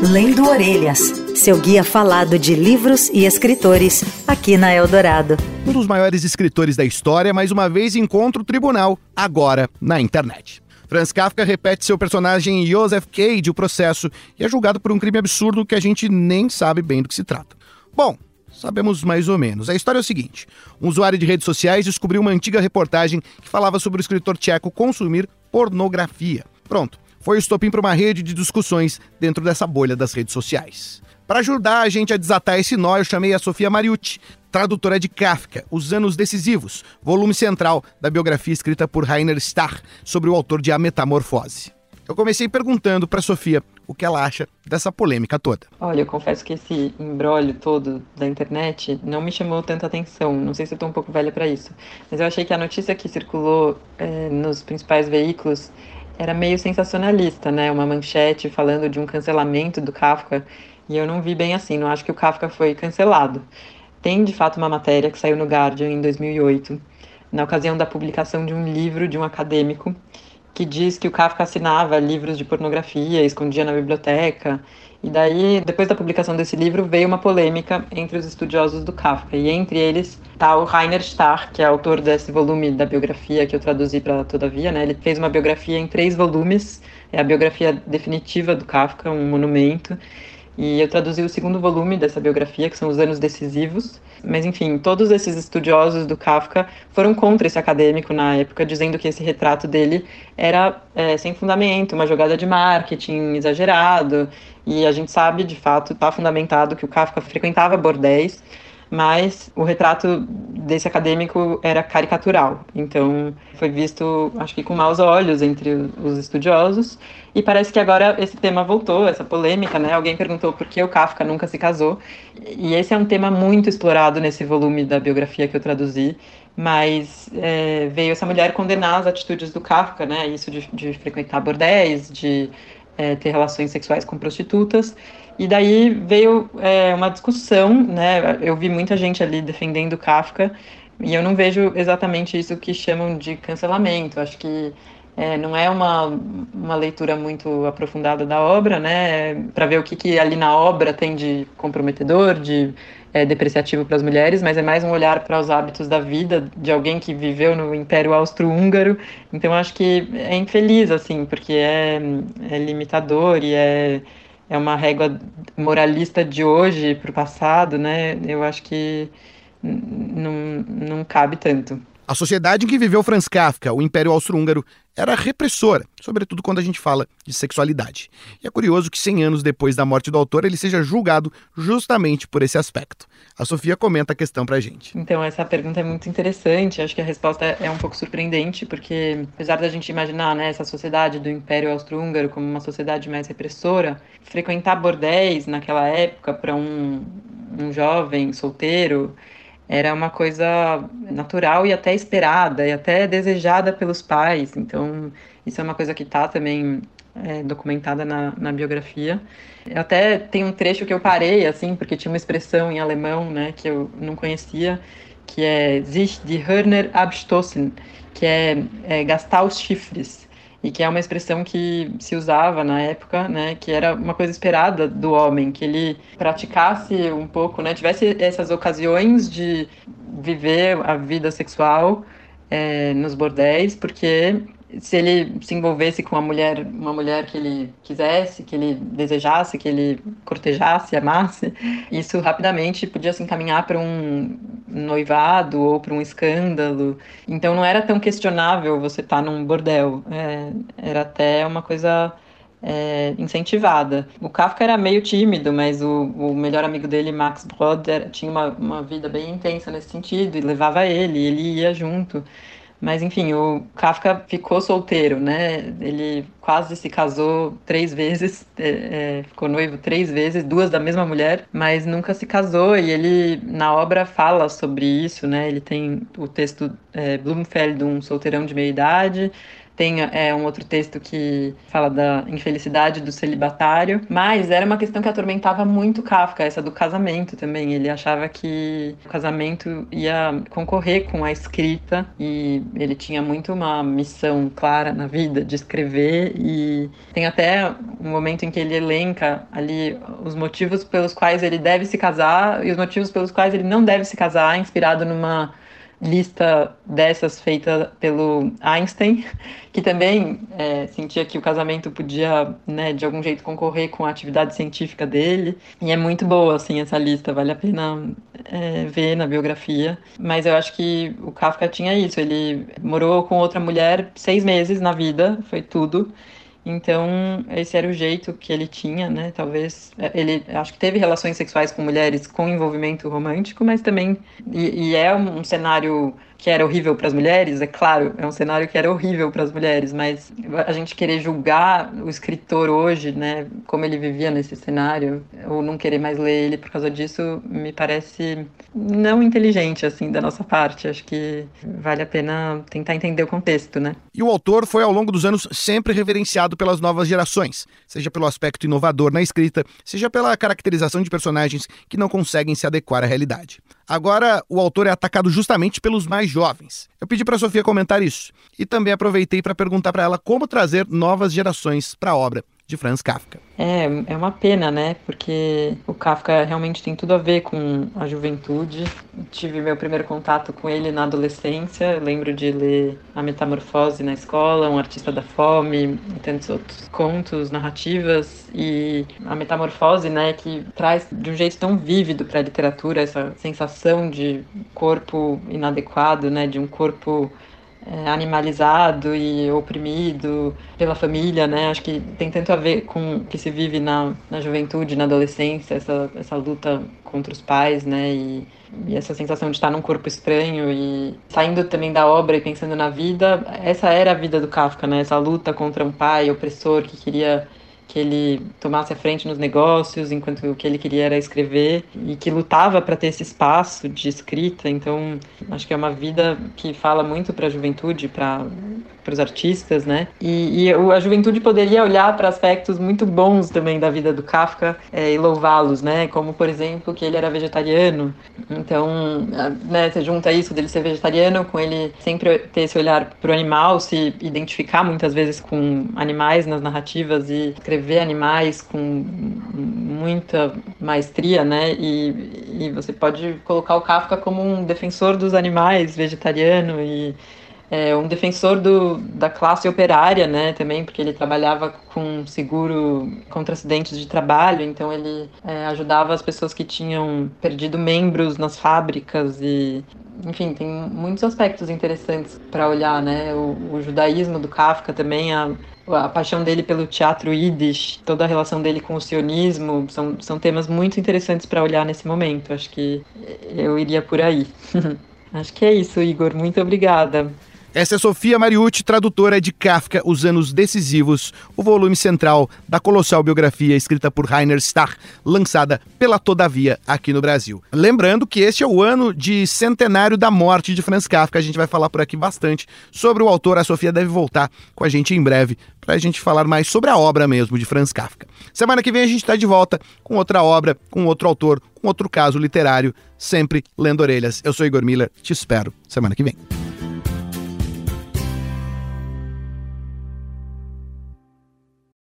Lendo Orelhas, seu guia falado de livros e escritores, aqui na Eldorado. Um dos maiores escritores da história, mais uma vez encontra o tribunal, agora na internet. Franz Kafka repete seu personagem Joseph Cage, o processo, e é julgado por um crime absurdo que a gente nem sabe bem do que se trata. Bom, sabemos mais ou menos. A história é o seguinte: um usuário de redes sociais descobriu uma antiga reportagem que falava sobre o escritor tcheco consumir pornografia. Pronto, foi o estopim para uma rede de discussões dentro dessa bolha das redes sociais. Para ajudar a gente a desatar esse nó, eu chamei a Sofia Mariucci, tradutora de Kafka, Os Anos Decisivos, volume central da biografia escrita por Rainer Starr sobre o autor de A Metamorfose. Eu comecei perguntando para Sofia o que ela acha dessa polêmica toda. Olha, eu confesso que esse embrólio todo da internet não me chamou tanta atenção. Não sei se eu estou um pouco velha para isso, mas eu achei que a notícia que circulou é, nos principais veículos era meio sensacionalista, né? Uma manchete falando de um cancelamento do Kafka, e eu não vi bem assim, não acho que o Kafka foi cancelado. Tem de fato uma matéria que saiu no Guardian em 2008, na ocasião da publicação de um livro de um acadêmico que diz que o Kafka assinava livros de pornografia, escondia na biblioteca. E daí, depois da publicação desse livro, veio uma polêmica entre os estudiosos do Kafka. E entre eles está o Rainer Starr, que é autor desse volume da biografia que eu traduzi para Todavia. Né? Ele fez uma biografia em três volumes, é a biografia definitiva do Kafka, um monumento. E eu traduzi o segundo volume dessa biografia, que são Os Anos Decisivos. Mas, enfim, todos esses estudiosos do Kafka foram contra esse acadêmico na época, dizendo que esse retrato dele era é, sem fundamento, uma jogada de marketing exagerado. E a gente sabe, de fato, está fundamentado que o Kafka frequentava bordéis mas o retrato desse acadêmico era caricatural. Então, foi visto, acho que com maus olhos entre os estudiosos. E parece que agora esse tema voltou, essa polêmica, né? Alguém perguntou por que o Kafka nunca se casou. E esse é um tema muito explorado nesse volume da biografia que eu traduzi. Mas é, veio essa mulher condenar as atitudes do Kafka, né? Isso de, de frequentar bordéis, de é, ter relações sexuais com prostitutas. E daí veio é, uma discussão, né? Eu vi muita gente ali defendendo Kafka, e eu não vejo exatamente isso que chamam de cancelamento. Acho que é, não é uma, uma leitura muito aprofundada da obra, né? Para ver o que, que ali na obra tem de comprometedor, de é, depreciativo para as mulheres, mas é mais um olhar para os hábitos da vida de alguém que viveu no Império Austro-Húngaro. Então acho que é infeliz, assim, porque é, é limitador e é é uma régua moralista de hoje para o passado, né? Eu acho que não, não cabe tanto. A sociedade em que viveu Franz Kafka, o Império Austro-Húngaro, era repressora, sobretudo quando a gente fala de sexualidade. E é curioso que 100 anos depois da morte do autor ele seja julgado justamente por esse aspecto. A Sofia comenta a questão pra gente. Então, essa pergunta é muito interessante. Acho que a resposta é um pouco surpreendente, porque apesar da gente imaginar né, essa sociedade do Império Austro-Húngaro como uma sociedade mais repressora, frequentar bordéis naquela época para um, um jovem solteiro era uma coisa natural e até esperada e até desejada pelos pais. Então, isso é uma coisa que está também é, documentada na, na biografia. Eu até tem um trecho que eu parei, assim, porque tinha uma expressão em alemão, né, que eu não conhecia, que é sich die Hörner abstoßen, que é, é gastar os chifres e que é uma expressão que se usava na época, né, que era uma coisa esperada do homem, que ele praticasse um pouco, né, tivesse essas ocasiões de viver a vida sexual é, nos bordéis, porque se ele se envolvesse com uma mulher, uma mulher que ele quisesse, que ele desejasse, que ele cortejasse, amasse, isso rapidamente podia se encaminhar para um noivado ou para um escândalo. Então não era tão questionável você estar tá num bordel, é, era até uma coisa é, incentivada. O Kafka era meio tímido, mas o, o melhor amigo dele, Max Brod, tinha uma, uma vida bem intensa nesse sentido e levava ele, ele ia junto. Mas enfim, o Kafka ficou solteiro, né? Ele quase se casou três vezes, é, é, ficou noivo três vezes, duas da mesma mulher, mas nunca se casou. E ele na obra fala sobre isso, né? Ele tem o texto é, Blumfeld, um solteirão de meia idade, Tem é, um outro texto que fala da infelicidade do celibatário, mas era uma questão que atormentava muito Kafka, essa do casamento também. Ele achava que o casamento ia concorrer com a escrita e ele tinha muito uma missão clara na vida de escrever e tem até um momento em que ele elenca ali os motivos pelos quais ele deve se casar e os motivos pelos quais ele não deve se casar, inspirado numa lista dessas feita pelo Einstein, que também é, sentia que o casamento podia, né, de algum jeito concorrer com a atividade científica dele. E é muito boa, assim, essa lista, vale a pena é, ver na biografia. Mas eu acho que o Kafka tinha isso, ele morou com outra mulher seis meses na vida, foi tudo. Então, esse era o jeito que ele tinha, né? Talvez é, ele acho que teve relações sexuais com mulheres com envolvimento romântico, mas também e, e é um cenário que era horrível para as mulheres, é claro, é um cenário que era horrível para as mulheres, mas a gente querer julgar o escritor hoje, né, como ele vivia nesse cenário, ou não querer mais ler ele por causa disso, me parece não inteligente, assim, da nossa parte. Acho que vale a pena tentar entender o contexto, né? E o autor foi, ao longo dos anos, sempre reverenciado pelas novas gerações, seja pelo aspecto inovador na escrita, seja pela caracterização de personagens que não conseguem se adequar à realidade. Agora, o autor é atacado justamente pelos mais jovens. Eu pedi para a Sofia comentar isso e também aproveitei para perguntar para ela como trazer novas gerações para a obra de Franz Kafka. É, é uma pena, né? Porque o Kafka realmente tem tudo a ver com a juventude. Tive meu primeiro contato com ele na adolescência. Lembro de ler A Metamorfose na escola, Um Artista da Fome e tantos outros contos, narrativas. E a Metamorfose, né, que traz de um jeito tão vívido para a literatura essa sensação de corpo inadequado, né, de um corpo é, animalizado e oprimido pela família, né? Acho que tem tanto a ver com o que se vive na, na juventude, na adolescência, essa, essa luta contra os pais, né? E, e essa sensação de estar num corpo estranho e saindo também da obra e pensando na vida. Essa era a vida do Kafka, né? Essa luta contra um pai opressor que queria que ele tomasse a frente nos negócios, enquanto o que ele queria era escrever, e que lutava para ter esse espaço de escrita. Então, acho que é uma vida que fala muito para a juventude, para para os artistas, né? E, e, a juventude poderia olhar para aspectos muito bons também da vida do Kafka é, e louvá-los, né? Como, por exemplo, que ele era vegetariano. Então, né, você junta isso dele ser vegetariano com ele sempre ter esse olhar para o animal, se identificar muitas vezes com animais nas narrativas e escrever animais com muita maestria, né? E, e você pode colocar o Kafka como um defensor dos animais, vegetariano e é, um defensor do, da classe operária, né, também, porque ele trabalhava com seguro contra acidentes de trabalho, então ele é, ajudava as pessoas que tinham perdido membros nas fábricas e enfim, tem muitos aspectos interessantes para olhar, né? O, o, judaísmo do Kafka também, a, a paixão dele pelo teatro Yiddish, toda a relação dele com o sionismo, são, são temas muito interessantes para olhar nesse momento. Acho que eu iria por aí. Acho que é isso, Igor. Muito obrigada. Essa é Sofia Mariucci, tradutora de Kafka, Os Anos Decisivos, o volume central da colossal biografia escrita por Rainer Starr, lançada pela Todavia aqui no Brasil. Lembrando que este é o ano de centenário da morte de Franz Kafka, a gente vai falar por aqui bastante sobre o autor. A Sofia deve voltar com a gente em breve para a gente falar mais sobre a obra mesmo de Franz Kafka. Semana que vem a gente está de volta com outra obra, com outro autor, com outro caso literário, sempre lendo orelhas. Eu sou Igor Miller, te espero semana que vem.